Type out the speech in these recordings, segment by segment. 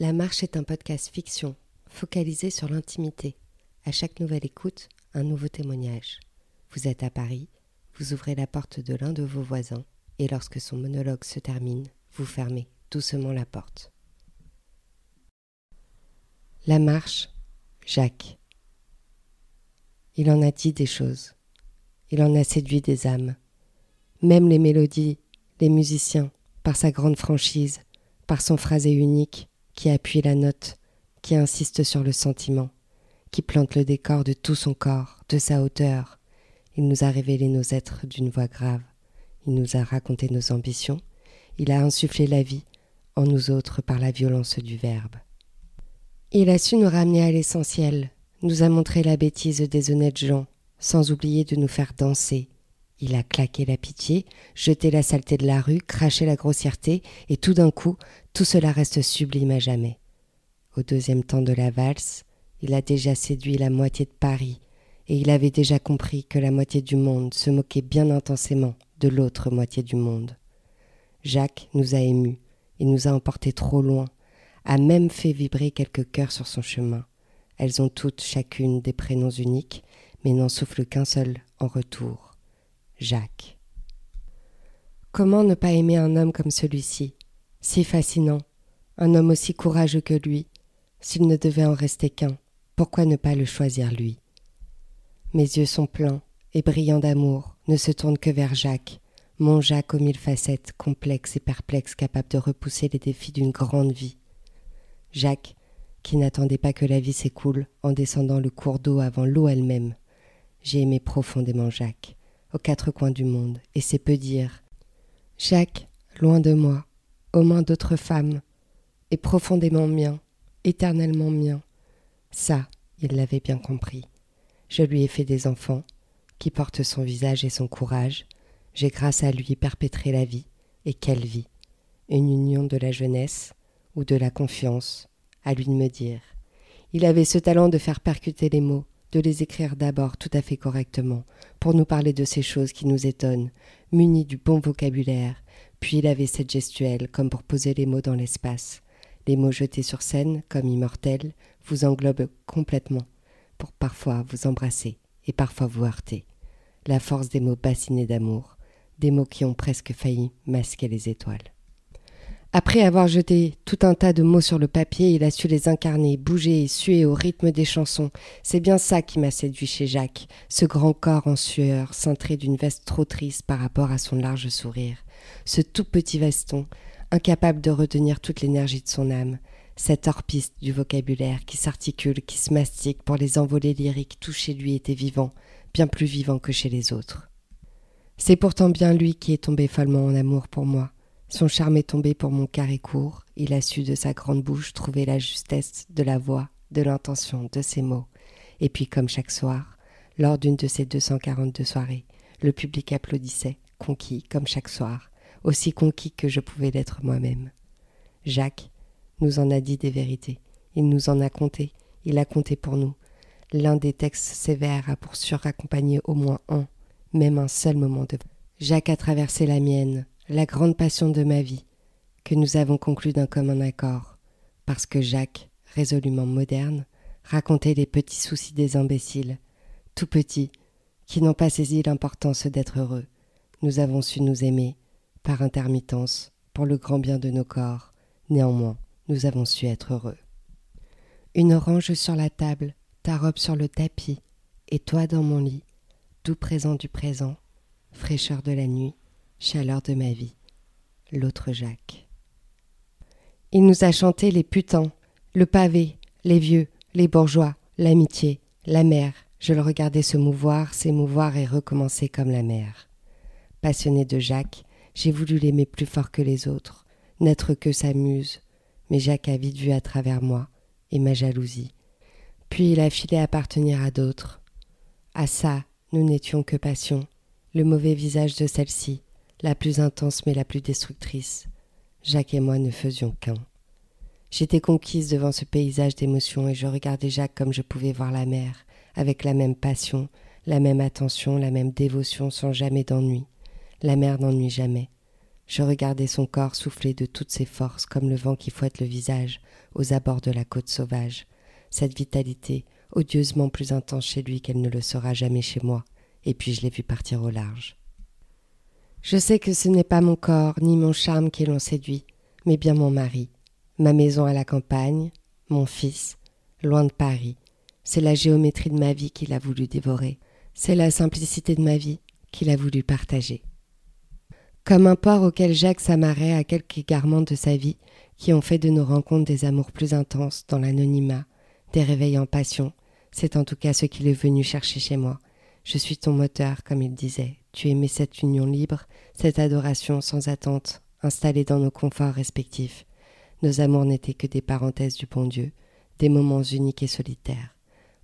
La Marche est un podcast fiction, focalisé sur l'intimité. À chaque nouvelle écoute, un nouveau témoignage. Vous êtes à Paris, vous ouvrez la porte de l'un de vos voisins, et lorsque son monologue se termine, vous fermez doucement la porte. La Marche, Jacques. Il en a dit des choses. Il en a séduit des âmes. Même les mélodies, les musiciens, par sa grande franchise, par son phrasé unique, qui appuie la note, qui insiste sur le sentiment, qui plante le décor de tout son corps, de sa hauteur. Il nous a révélé nos êtres d'une voix grave. Il nous a raconté nos ambitions. Il a insufflé la vie en nous autres par la violence du verbe. Il a su nous ramener à l'essentiel, nous a montré la bêtise des honnêtes gens, sans oublier de nous faire danser. Il a claqué la pitié, jeté la saleté de la rue, craché la grossièreté, et tout d'un coup, tout cela reste sublime à jamais. Au deuxième temps de la valse, il a déjà séduit la moitié de Paris, et il avait déjà compris que la moitié du monde se moquait bien intensément de l'autre moitié du monde. Jacques nous a émus, il nous a emportés trop loin, a même fait vibrer quelques cœurs sur son chemin. Elles ont toutes chacune des prénoms uniques, mais n'en soufflent qu'un seul en retour. Jacques. Comment ne pas aimer un homme comme celui-ci, si fascinant, un homme aussi courageux que lui, s'il ne devait en rester qu'un, pourquoi ne pas le choisir lui? Mes yeux sont pleins et brillants d'amour, ne se tournent que vers Jacques, mon Jacques aux mille facettes, complexe et perplexe, capable de repousser les défis d'une grande vie. Jacques, qui n'attendait pas que la vie s'écoule en descendant le cours d'eau avant l'eau elle-même. J'ai aimé profondément Jacques, aux quatre coins du monde, et c'est peu dire. Jacques, loin de moi, aux mains d'autres femmes, est profondément mien, éternellement mien. Ça, il l'avait bien compris. Je lui ai fait des enfants, qui portent son visage et son courage. J'ai grâce à lui perpétré la vie, et quelle vie Une union de la jeunesse ou de la confiance, à lui de me dire. Il avait ce talent de faire percuter les mots, de les écrire d'abord tout à fait correctement, pour nous parler de ces choses qui nous étonnent, muni du bon vocabulaire, puis il avait cette gestuelle comme pour poser les mots dans l'espace. Les mots jetés sur scène, comme immortels, vous englobent complètement, pour parfois vous embrasser et parfois vous heurter. La force des mots bassinés d'amour, des mots qui ont presque failli masquer les étoiles. Après avoir jeté tout un tas de mots sur le papier, il a su les incarner, bouger et suer au rythme des chansons. C'est bien ça qui m'a séduit chez Jacques, ce grand corps en sueur, cintré d'une veste trop triste par rapport à son large sourire, ce tout petit veston, incapable de retenir toute l'énergie de son âme, cette orpiste du vocabulaire qui s'articule, qui se mastique pour les envolées lyriques, tout chez lui était vivant, bien plus vivant que chez les autres. C'est pourtant bien lui qui est tombé follement en amour pour moi son charme est tombé pour mon carré court, il a su de sa grande bouche trouver la justesse de la voix, de l'intention, de ses mots. Et puis, comme chaque soir, lors d'une de ces 242 soirées, le public applaudissait, conquis, comme chaque soir, aussi conquis que je pouvais l'être moi-même. Jacques nous en a dit des vérités, il nous en a compté, il a compté pour nous. L'un des textes sévères a pour suraccompagner au moins un, même un seul moment de. Jacques a traversé la mienne, la grande passion de ma vie, que nous avons conclu d'un commun accord, parce que Jacques, résolument moderne, racontait les petits soucis des imbéciles, tout petits, qui n'ont pas saisi l'importance d'être heureux. Nous avons su nous aimer, par intermittence, pour le grand bien de nos corps. Néanmoins, nous avons su être heureux. Une orange sur la table, ta robe sur le tapis, et toi dans mon lit, doux présent du présent, fraîcheur de la nuit, chaleur de ma vie, l'autre Jacques. Il nous a chanté les putains, le pavé, les vieux, les bourgeois, l'amitié, la mer. Je le regardais se mouvoir, s'émouvoir et recommencer comme la mer. Passionné de Jacques, j'ai voulu l'aimer plus fort que les autres, n'être que sa muse, mais Jacques a vite vu à travers moi et ma jalousie. Puis il a filé appartenir à d'autres. À ça, nous n'étions que passion, le mauvais visage de celle-ci, la plus intense mais la plus destructrice. Jacques et moi ne faisions qu'un. J'étais conquise devant ce paysage d'émotions et je regardais Jacques comme je pouvais voir la mer, avec la même passion, la même attention, la même dévotion, sans jamais d'ennui. La mer n'ennuie jamais. Je regardais son corps souffler de toutes ses forces comme le vent qui fouette le visage aux abords de la côte sauvage. Cette vitalité, odieusement plus intense chez lui qu'elle ne le sera jamais chez moi, et puis je l'ai vu partir au large. Je sais que ce n'est pas mon corps ni mon charme qui l'ont séduit, mais bien mon mari, ma maison à la campagne, mon fils, loin de Paris. C'est la géométrie de ma vie qu'il a voulu dévorer, c'est la simplicité de ma vie qu'il a voulu partager. Comme un port auquel Jacques s'amarrait à quelques égarements de sa vie qui ont fait de nos rencontres des amours plus intenses dans l'anonymat, des réveils en passion, c'est en tout cas ce qu'il est venu chercher chez moi. Je suis ton moteur, comme il disait. Tu aimais cette union libre, cette adoration sans attente, installée dans nos conforts respectifs. Nos amours n'étaient que des parenthèses du bon Dieu, des moments uniques et solitaires.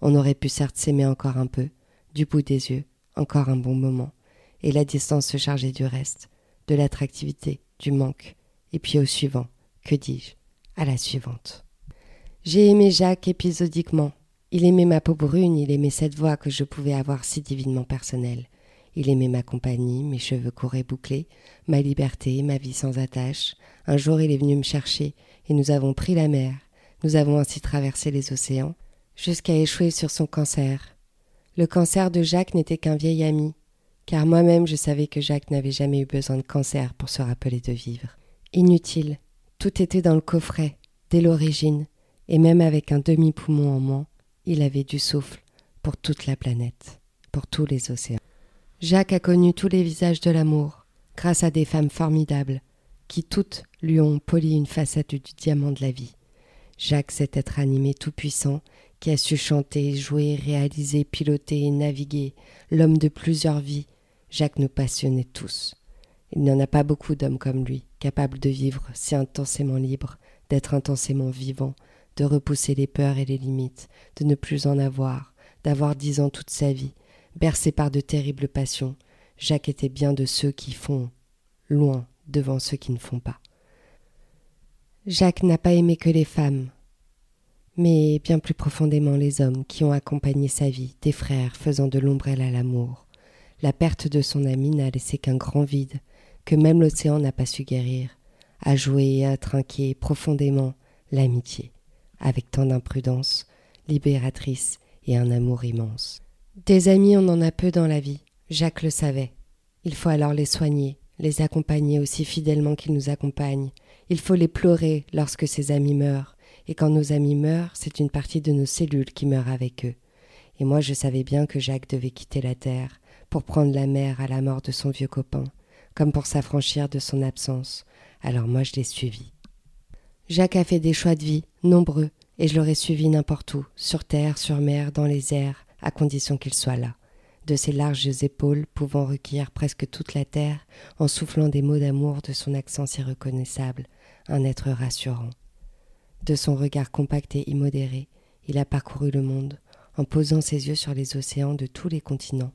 On aurait pu certes s'aimer encore un peu, du bout des yeux, encore un bon moment, et la distance se chargeait du reste, de l'attractivité, du manque, et puis au suivant, que dis-je, à la suivante. J'ai aimé Jacques épisodiquement. Il aimait ma peau brune, il aimait cette voix que je pouvais avoir si divinement personnelle. Il aimait ma compagnie, mes cheveux courts et bouclés, ma liberté, ma vie sans attache. Un jour il est venu me chercher, et nous avons pris la mer. Nous avons ainsi traversé les océans, jusqu'à échouer sur son cancer. Le cancer de Jacques n'était qu'un vieil ami, car moi-même je savais que Jacques n'avait jamais eu besoin de cancer pour se rappeler de vivre. Inutile, tout était dans le coffret, dès l'origine, et même avec un demi-poumon en moins, il avait du souffle pour toute la planète, pour tous les océans. Jacques a connu tous les visages de l'amour, grâce à des femmes formidables, qui toutes lui ont poli une facette du diamant de la vie. Jacques, cet être animé tout-puissant, qui a su chanter, jouer, réaliser, piloter, naviguer, l'homme de plusieurs vies, Jacques nous passionnait tous. Il n'y en a pas beaucoup d'hommes comme lui, capables de vivre si intensément libre, d'être intensément vivant, de repousser les peurs et les limites, de ne plus en avoir, d'avoir dix ans toute sa vie, bercé par de terribles passions. Jacques était bien de ceux qui font, loin devant ceux qui ne font pas. Jacques n'a pas aimé que les femmes, mais bien plus profondément les hommes qui ont accompagné sa vie, des frères faisant de l'ombrelle à l'amour. La perte de son ami n'a laissé qu'un grand vide, que même l'océan n'a pas su guérir, à jouer et à trinquer profondément l'amitié, avec tant d'imprudence, libératrice et un amour immense. Des amis on en a peu dans la vie, Jacques le savait. Il faut alors les soigner, les accompagner aussi fidèlement qu'ils nous accompagnent. Il faut les pleurer lorsque ses amis meurent, et quand nos amis meurent, c'est une partie de nos cellules qui meurt avec eux. Et moi je savais bien que Jacques devait quitter la terre pour prendre la mer à la mort de son vieux copain, comme pour s'affranchir de son absence. Alors moi je l'ai suivi. Jacques a fait des choix de vie, nombreux, et je l'aurais suivi n'importe où, sur terre, sur mer, dans les airs, à condition qu'il soit là. De ses larges épaules pouvant recueillir presque toute la terre, en soufflant des mots d'amour de son accent si reconnaissable, un être rassurant. De son regard compact et immodéré, il a parcouru le monde, en posant ses yeux sur les océans de tous les continents.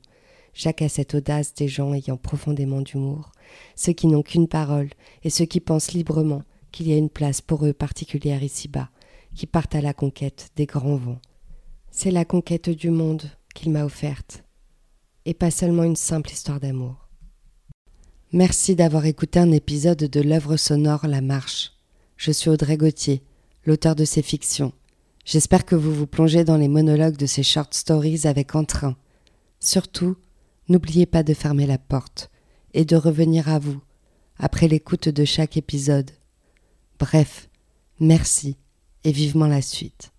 Jacques a cette audace des gens ayant profondément d'humour, ceux qui n'ont qu'une parole et ceux qui pensent librement qu'il y a une place pour eux particulière ici-bas, qui partent à la conquête des grands vents. C'est la conquête du monde qu'il m'a offerte, et pas seulement une simple histoire d'amour. Merci d'avoir écouté un épisode de l'œuvre sonore La Marche. Je suis Audrey Gauthier l'auteur de ces fictions. J'espère que vous vous plongez dans les monologues de ces short stories avec entrain. Surtout, n'oubliez pas de fermer la porte et de revenir à vous après l'écoute de chaque épisode. Bref, merci et vivement la suite.